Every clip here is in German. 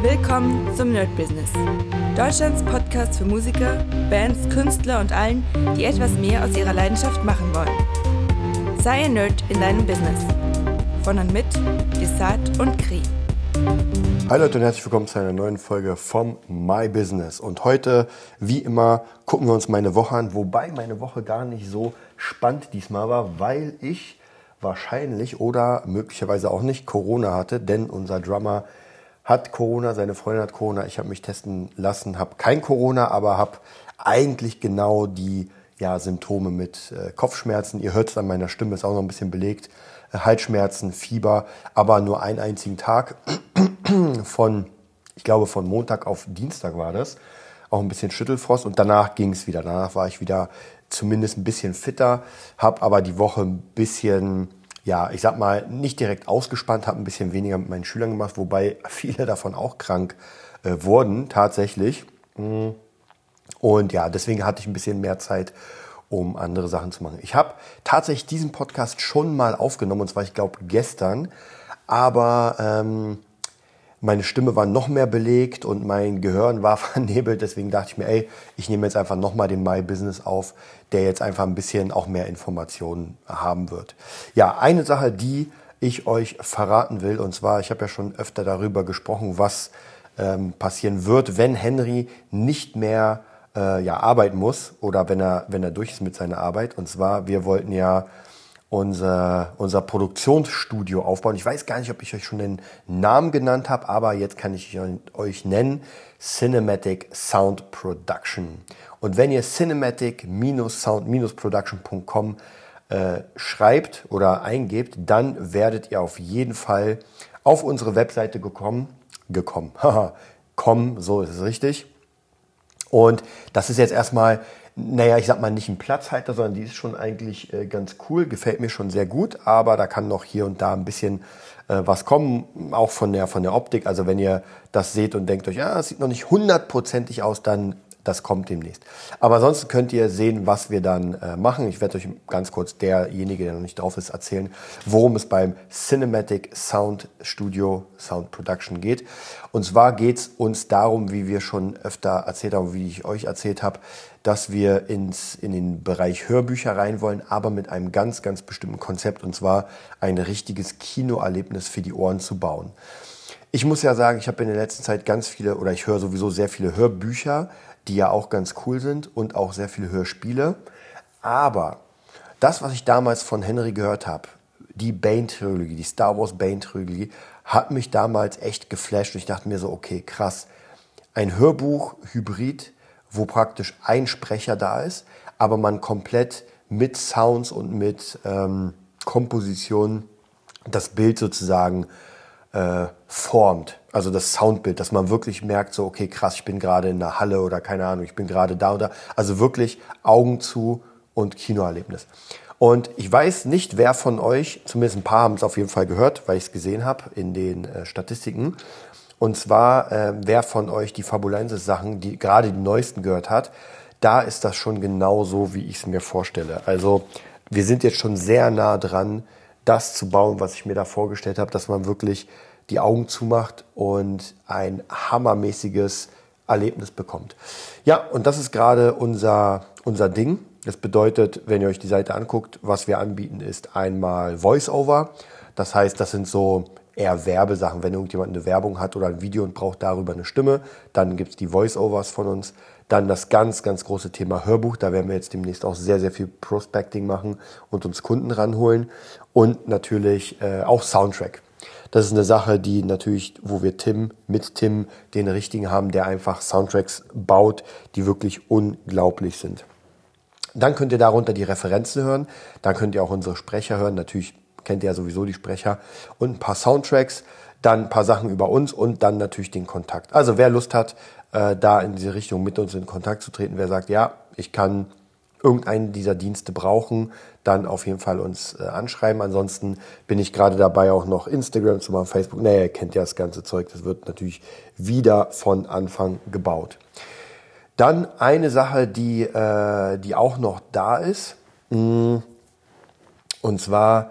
Willkommen zum Nerd Business. Deutschlands Podcast für Musiker, Bands, Künstler und allen, die etwas mehr aus ihrer Leidenschaft machen wollen. Sei ein Nerd in deinem Business. Von und mit Desart und Kri. Hi Leute und herzlich willkommen zu einer neuen Folge vom My Business. Und heute, wie immer, gucken wir uns meine Woche an, wobei meine Woche gar nicht so spannend diesmal war, weil ich wahrscheinlich oder möglicherweise auch nicht Corona hatte, denn unser Drummer hat Corona, seine Freundin hat Corona, ich habe mich testen lassen, habe kein Corona, aber habe eigentlich genau die ja, Symptome mit äh, Kopfschmerzen. Ihr hört es an meiner Stimme, ist auch noch ein bisschen belegt. Äh, Halsschmerzen, Fieber, aber nur einen einzigen Tag von, ich glaube, von Montag auf Dienstag war das. Auch ein bisschen Schüttelfrost und danach ging es wieder. Danach war ich wieder zumindest ein bisschen fitter, habe aber die Woche ein bisschen ja, ich sag mal, nicht direkt ausgespannt, habe ein bisschen weniger mit meinen Schülern gemacht, wobei viele davon auch krank äh, wurden, tatsächlich. Mm. Und ja, deswegen hatte ich ein bisschen mehr Zeit, um andere Sachen zu machen. Ich habe tatsächlich diesen Podcast schon mal aufgenommen, und zwar, ich glaube, gestern. Aber ähm, meine Stimme war noch mehr belegt und mein Gehirn war vernebelt. Deswegen dachte ich mir, ey, ich nehme jetzt einfach nochmal den My Business auf, der jetzt einfach ein bisschen auch mehr Informationen haben wird. Ja, eine Sache, die ich euch verraten will, und zwar, ich habe ja schon öfter darüber gesprochen, was ähm, passieren wird, wenn Henry nicht mehr äh, ja, arbeiten muss oder wenn er, wenn er durch ist mit seiner Arbeit. Und zwar, wir wollten ja unser, unser Produktionsstudio aufbauen. Ich weiß gar nicht, ob ich euch schon den Namen genannt habe, aber jetzt kann ich euch nennen. Cinematic Sound Production. Und wenn ihr cinematic-sound-production.com äh, schreibt oder eingebt, dann werdet ihr auf jeden Fall auf unsere Webseite gekommen. Gekommen. Kommen, so ist es richtig. Und das ist jetzt erstmal naja, ich sag mal nicht ein Platzhalter, sondern die ist schon eigentlich äh, ganz cool, gefällt mir schon sehr gut, aber da kann noch hier und da ein bisschen äh, was kommen, auch von der, von der Optik. Also wenn ihr das seht und denkt euch, ja, es sieht noch nicht hundertprozentig aus, dann das kommt demnächst. Aber ansonsten könnt ihr sehen, was wir dann äh, machen. Ich werde euch ganz kurz derjenige, der noch nicht drauf ist, erzählen, worum es beim Cinematic Sound Studio Sound Production geht. Und zwar geht es uns darum, wie wir schon öfter erzählt haben, wie ich euch erzählt habe, dass wir ins, in den Bereich Hörbücher rein wollen, aber mit einem ganz, ganz bestimmten Konzept, und zwar ein richtiges Kinoerlebnis für die Ohren zu bauen. Ich muss ja sagen, ich habe in der letzten Zeit ganz viele, oder ich höre sowieso sehr viele Hörbücher, die ja auch ganz cool sind und auch sehr viele Hörspiele. Aber das, was ich damals von Henry gehört habe, die Bane-Trilogie, die Star Wars Bane-Trilogie, hat mich damals echt geflasht und ich dachte mir so, okay, krass. Ein Hörbuch-Hybrid, wo praktisch ein Sprecher da ist, aber man komplett mit Sounds und mit ähm, Kompositionen das Bild sozusagen äh, formt. Also das Soundbild, dass man wirklich merkt, so, okay, krass, ich bin gerade in der Halle oder keine Ahnung, ich bin gerade da oder. Also wirklich Augen zu und Kinoerlebnis. Und ich weiß nicht, wer von euch, zumindest ein paar haben es auf jeden Fall gehört, weil ich es gesehen habe in den äh, Statistiken. Und zwar, äh, wer von euch die Fabulensis-Sachen, die gerade die neuesten gehört hat, da ist das schon genau so, wie ich es mir vorstelle. Also wir sind jetzt schon sehr nah dran, das zu bauen, was ich mir da vorgestellt habe, dass man wirklich die Augen zumacht und ein hammermäßiges Erlebnis bekommt. Ja, und das ist gerade unser, unser Ding. Das bedeutet, wenn ihr euch die Seite anguckt, was wir anbieten, ist einmal Voice-Over. Das heißt, das sind so eher Werbesachen. Wenn irgendjemand eine Werbung hat oder ein Video und braucht darüber eine Stimme, dann gibt es die Voice-Overs von uns. Dann das ganz, ganz große Thema Hörbuch. Da werden wir jetzt demnächst auch sehr, sehr viel Prospecting machen und uns Kunden ranholen. Und natürlich äh, auch Soundtrack. Das ist eine Sache, die natürlich, wo wir Tim mit Tim den richtigen haben, der einfach Soundtracks baut, die wirklich unglaublich sind. Dann könnt ihr darunter die Referenzen hören. Dann könnt ihr auch unsere Sprecher hören. Natürlich kennt ihr ja sowieso die Sprecher. Und ein paar Soundtracks, dann ein paar Sachen über uns und dann natürlich den Kontakt. Also wer Lust hat, äh, da in diese Richtung mit uns in Kontakt zu treten. Wer sagt, ja, ich kann irgendeinen dieser Dienste brauchen, dann auf jeden Fall uns äh, anschreiben. Ansonsten bin ich gerade dabei, auch noch Instagram zu machen, Facebook. Naja, ihr kennt ja das ganze Zeug. Das wird natürlich wieder von Anfang gebaut. Dann eine Sache, die, äh, die auch noch da ist. Mm, und zwar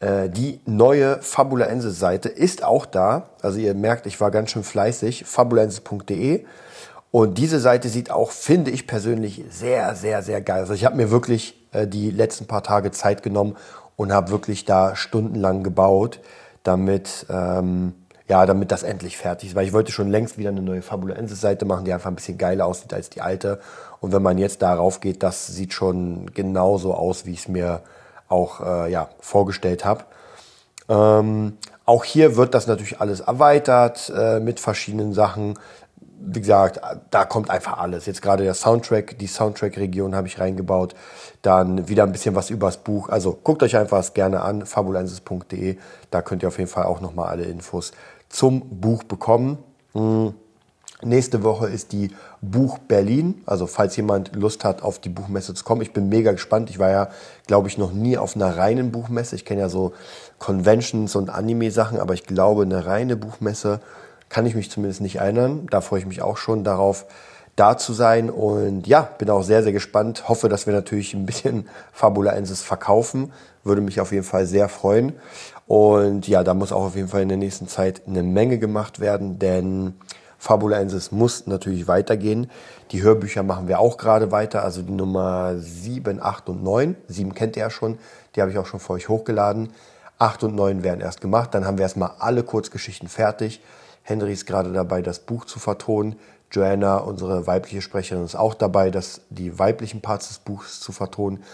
Äh, die neue Fabulaensis-Seite ist auch da. Also ihr merkt, ich war ganz schön fleißig. fabulaensis.de. Und diese Seite sieht auch, finde ich persönlich, sehr, sehr, sehr geil. Also ich habe mir wirklich äh, die letzten paar Tage Zeit genommen und habe wirklich da stundenlang gebaut, damit, ähm, ja, damit das endlich fertig ist. Weil ich wollte schon längst wieder eine neue Fabulensis-Seite machen, die einfach ein bisschen geiler aussieht als die alte. Und wenn man jetzt darauf geht, das sieht schon genauso aus, wie ich es mir auch äh, ja, vorgestellt habe. Ähm, auch hier wird das natürlich alles erweitert äh, mit verschiedenen Sachen. Wie gesagt, da kommt einfach alles. Jetzt gerade der Soundtrack, die Soundtrack-Region habe ich reingebaut. Dann wieder ein bisschen was übers Buch. Also guckt euch einfach das gerne an, fabulensis.de. Da könnt ihr auf jeden Fall auch nochmal alle Infos zum Buch bekommen. Mhm. Nächste Woche ist die Buch Berlin. Also falls jemand Lust hat, auf die Buchmesse zu kommen. Ich bin mega gespannt. Ich war ja, glaube ich, noch nie auf einer reinen Buchmesse. Ich kenne ja so Conventions und Anime-Sachen, aber ich glaube, eine reine Buchmesse kann ich mich zumindest nicht erinnern. Da freue ich mich auch schon darauf, da zu sein. Und ja, bin auch sehr, sehr gespannt. Hoffe, dass wir natürlich ein bisschen Fabulaensis verkaufen. Würde mich auf jeden Fall sehr freuen. Und ja, da muss auch auf jeden Fall in der nächsten Zeit eine Menge gemacht werden, denn Fabulensis muss natürlich weitergehen. Die Hörbücher machen wir auch gerade weiter, also die Nummer 7, 8 und 9. 7 kennt ihr ja schon, die habe ich auch schon für euch hochgeladen. 8 und 9 werden erst gemacht, dann haben wir erstmal alle Kurzgeschichten fertig. Henry ist gerade dabei, das Buch zu vertonen. Joanna, unsere weibliche Sprecherin, ist auch dabei, das, die weiblichen Parts des Buchs zu vertonen.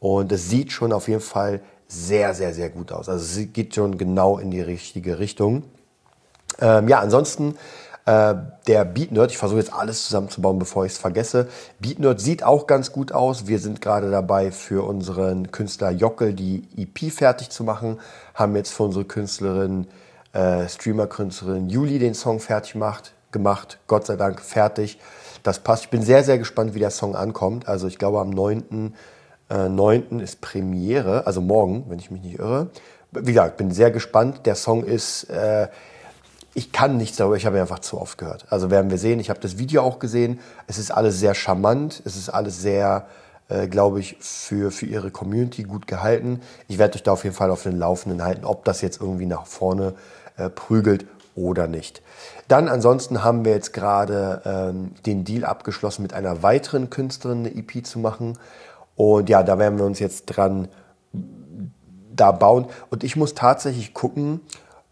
Und es sieht schon auf jeden Fall sehr, sehr, sehr gut aus. Also es geht schon genau in die richtige Richtung. Ähm, ja, ansonsten äh, der Beat Nerd, ich versuche jetzt alles zusammenzubauen, bevor ich es vergesse. Beat Nerd sieht auch ganz gut aus. Wir sind gerade dabei, für unseren Künstler Jockel die EP fertig zu machen. Haben jetzt für unsere Künstlerin, äh, Streamer-Künstlerin Juli den Song fertig gemacht. gemacht. Gott sei Dank fertig. Das passt. Ich bin sehr, sehr gespannt, wie der Song ankommt. Also ich glaube, am 9. Äh, 9. ist Premiere, also morgen, wenn ich mich nicht irre. Wie gesagt, bin sehr gespannt. Der Song ist... Äh, ich kann nichts darüber, ich habe einfach zu oft gehört. Also werden wir sehen, ich habe das Video auch gesehen. Es ist alles sehr charmant, es ist alles sehr, äh, glaube ich, für, für ihre Community gut gehalten. Ich werde euch da auf jeden Fall auf den Laufenden halten, ob das jetzt irgendwie nach vorne äh, prügelt oder nicht. Dann ansonsten haben wir jetzt gerade ähm, den Deal abgeschlossen, mit einer weiteren Künstlerin eine EP zu machen. Und ja, da werden wir uns jetzt dran da bauen. Und ich muss tatsächlich gucken,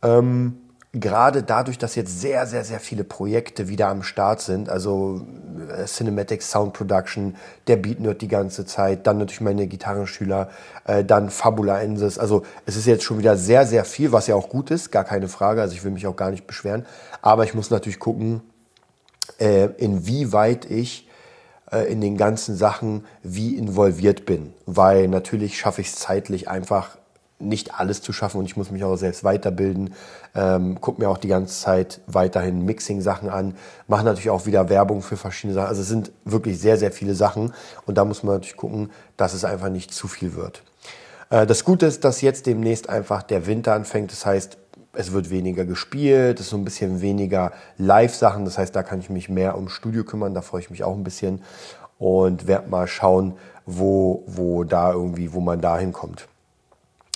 ähm, gerade dadurch, dass jetzt sehr, sehr, sehr viele Projekte wieder am Start sind, also äh, Cinematic Sound Production, der Beat Nerd die ganze Zeit, dann natürlich meine Gitarrenschüler, äh, dann Fabula Ensis. Also es ist jetzt schon wieder sehr, sehr viel, was ja auch gut ist, gar keine Frage. Also ich will mich auch gar nicht beschweren. Aber ich muss natürlich gucken, äh, inwieweit ich äh, in den ganzen Sachen wie involviert bin. Weil natürlich schaffe ich es zeitlich einfach nicht alles zu schaffen und ich muss mich auch selbst weiterbilden. Ähm, guck mir auch die ganze Zeit weiterhin Mixing-Sachen an, mache natürlich auch wieder Werbung für verschiedene Sachen. Also es sind wirklich sehr, sehr viele Sachen und da muss man natürlich gucken, dass es einfach nicht zu viel wird. Äh, das Gute ist, dass jetzt demnächst einfach der Winter anfängt. Das heißt, es wird weniger gespielt, es ist so ein bisschen weniger Live-Sachen. Das heißt, da kann ich mich mehr ums Studio kümmern. Da freue ich mich auch ein bisschen und werde mal schauen, wo, wo da irgendwie, wo man da hinkommt.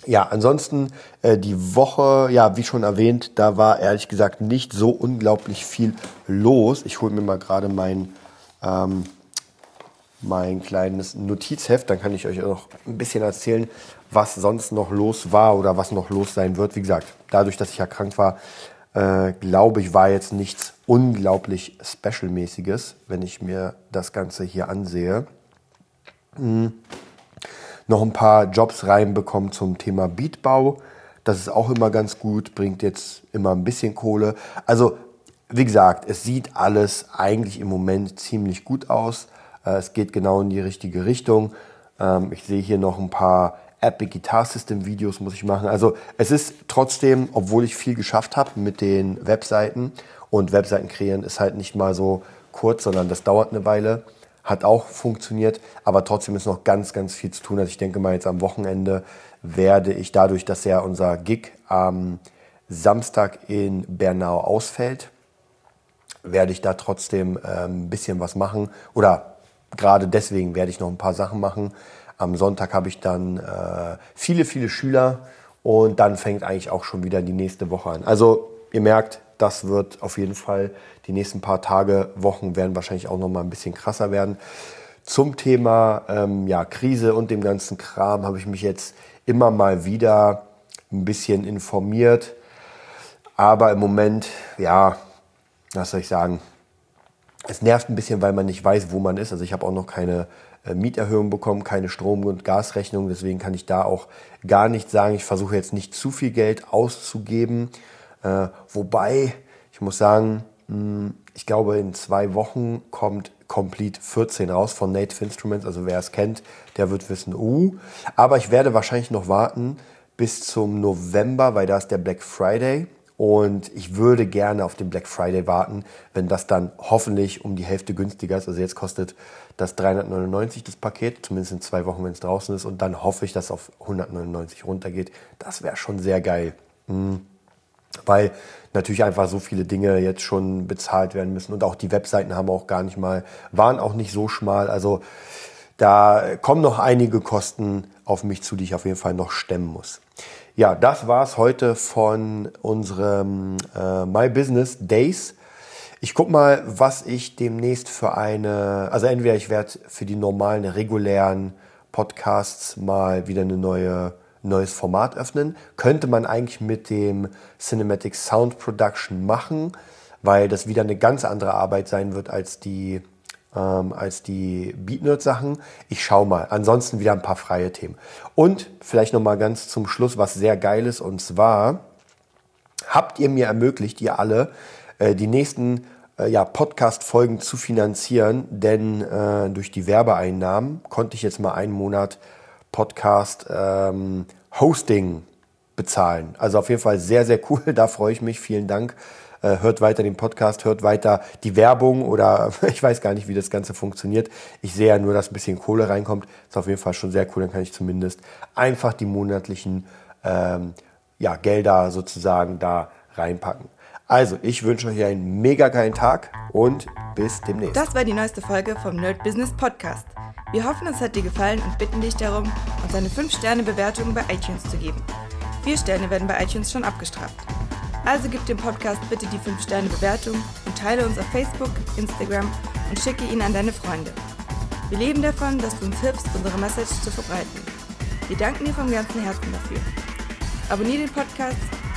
Ja, ansonsten äh, die Woche, ja, wie schon erwähnt, da war ehrlich gesagt nicht so unglaublich viel los. Ich hole mir mal gerade mein, ähm, mein kleines Notizheft, dann kann ich euch noch ein bisschen erzählen, was sonst noch los war oder was noch los sein wird. Wie gesagt, dadurch, dass ich erkrankt war, äh, glaube ich, war jetzt nichts unglaublich Special-mäßiges, wenn ich mir das Ganze hier ansehe. Hm noch ein paar Jobs reinbekommen zum Thema Beatbau. Das ist auch immer ganz gut, bringt jetzt immer ein bisschen Kohle. Also, wie gesagt, es sieht alles eigentlich im Moment ziemlich gut aus. Äh, es geht genau in die richtige Richtung. Ähm, ich sehe hier noch ein paar Epic Guitar System Videos muss ich machen. Also es ist trotzdem, obwohl ich viel geschafft habe mit den Webseiten und Webseiten kreieren ist halt nicht mal so kurz, sondern das dauert eine Weile hat auch funktioniert, aber trotzdem ist noch ganz, ganz viel zu tun. Also ich denke mal jetzt am Wochenende werde ich dadurch, dass ja unser Gig am Samstag in Bernau ausfällt, werde ich da trotzdem ähm, ein bisschen was machen oder gerade deswegen werde ich noch ein paar Sachen machen. Am Sonntag habe ich dann äh, viele, viele Schüler Und dann fängt eigentlich auch schon wieder die nächste Woche an. Also ihr merkt, das wird auf jeden Fall die nächsten paar Tage, Wochen werden wahrscheinlich auch noch mal ein bisschen krasser werden. Zum Thema ähm, ja, Krise und dem ganzen Kram habe ich mich jetzt immer mal wieder ein bisschen informiert. Aber im Moment, ja, was soll ich sagen, es nervt ein bisschen, weil man nicht weiß, wo man ist. Also ich habe auch noch keine äh, Mieterhöhung bekommen, keine Strom- und Gasrechnung. Deswegen kann ich da auch gar nicht sagen. Ich versuche jetzt nicht zu viel Geld auszugeben. Äh, wobei, ich muss sagen, mh, hm, ich glaube, in zwei Wochen kommt Complete 14 raus von Native Instruments. Also wer es kennt, der wird wissen, uh. Aber ich werde wahrscheinlich noch warten bis zum November, weil da ist der Black Friday. Und ich würde gerne auf den Black Friday warten, wenn das dann hoffentlich um die Hälfte günstiger ist. Also jetzt kostet das 399 das Paket, zumindest in zwei Wochen, wenn es draußen ist. Und dann hoffe ich, dass es auf 199 runtergeht. Das wäre schon sehr geil. Mhm. Weil natürlich einfach so viele Dinge jetzt schon bezahlt werden müssen. Und auch die Webseiten haben auch gar nicht mal, waren auch nicht so schmal. Also da kommen noch einige Kosten auf mich zu, die ich auf jeden Fall noch stemmen muss. Ja, das war's heute von unserem äh, My Business Days. Ich guck mal, was ich demnächst für eine, also entweder ich werde für die normalen, regulären Podcasts mal wieder eine neue neues Format öffnen. Könnte man eigentlich mit dem Cinematic Sound Production machen, weil das wieder eine ganz andere Arbeit sein wird als die ähm, als die Beatnerd-Sachen. Ich schaue mal. Ansonsten wieder ein paar freie Themen. Und vielleicht noch mal ganz zum Schluss was sehr Geiles und zwar habt ihr mir ermöglicht, ihr alle, äh, die nächsten äh, ja, Podcast-Folgen zu finanzieren, denn äh, durch die Werbeeinnahmen konnte ich jetzt mal einen Monat Podcast ähm, Hosting bezahlen. Also auf jeden Fall sehr, sehr cool. Da freue ich mich. Vielen Dank äh, hört weiter den Podcast, hört weiter die Werbung oder ich weiß gar nicht, wie das Ganze funktioniert. Ich sehe ja nur, dass ein bisschen Kohle reinkommt. Ist auf jeden Fall schon sehr cool. Dann kann ich zumindest einfach die monatlichen ähm, ja, Gelder sozusagen da reinpacken. Also, ich wünsche euch einen mega geilen Tag und bis demnächst. Das war die neueste Folge vom Nerd Business Podcast. Wir hoffen, es hat dir gefallen und bitten dich darum, uns eine 5-Sterne-Bewertung bei iTunes zu geben. Vier Sterne werden bei iTunes schon abgestraft. Also gib dem Podcast bitte die 5-Sterne-Bewertung und teile uns auf Facebook, Instagram und schicke ihn an deine Freunde. Wir leben davon, dass du uns hilfst, unsere Message zu verbreiten. Wir danken dir vom ganzen Herzen dafür. Abonnier den Podcast,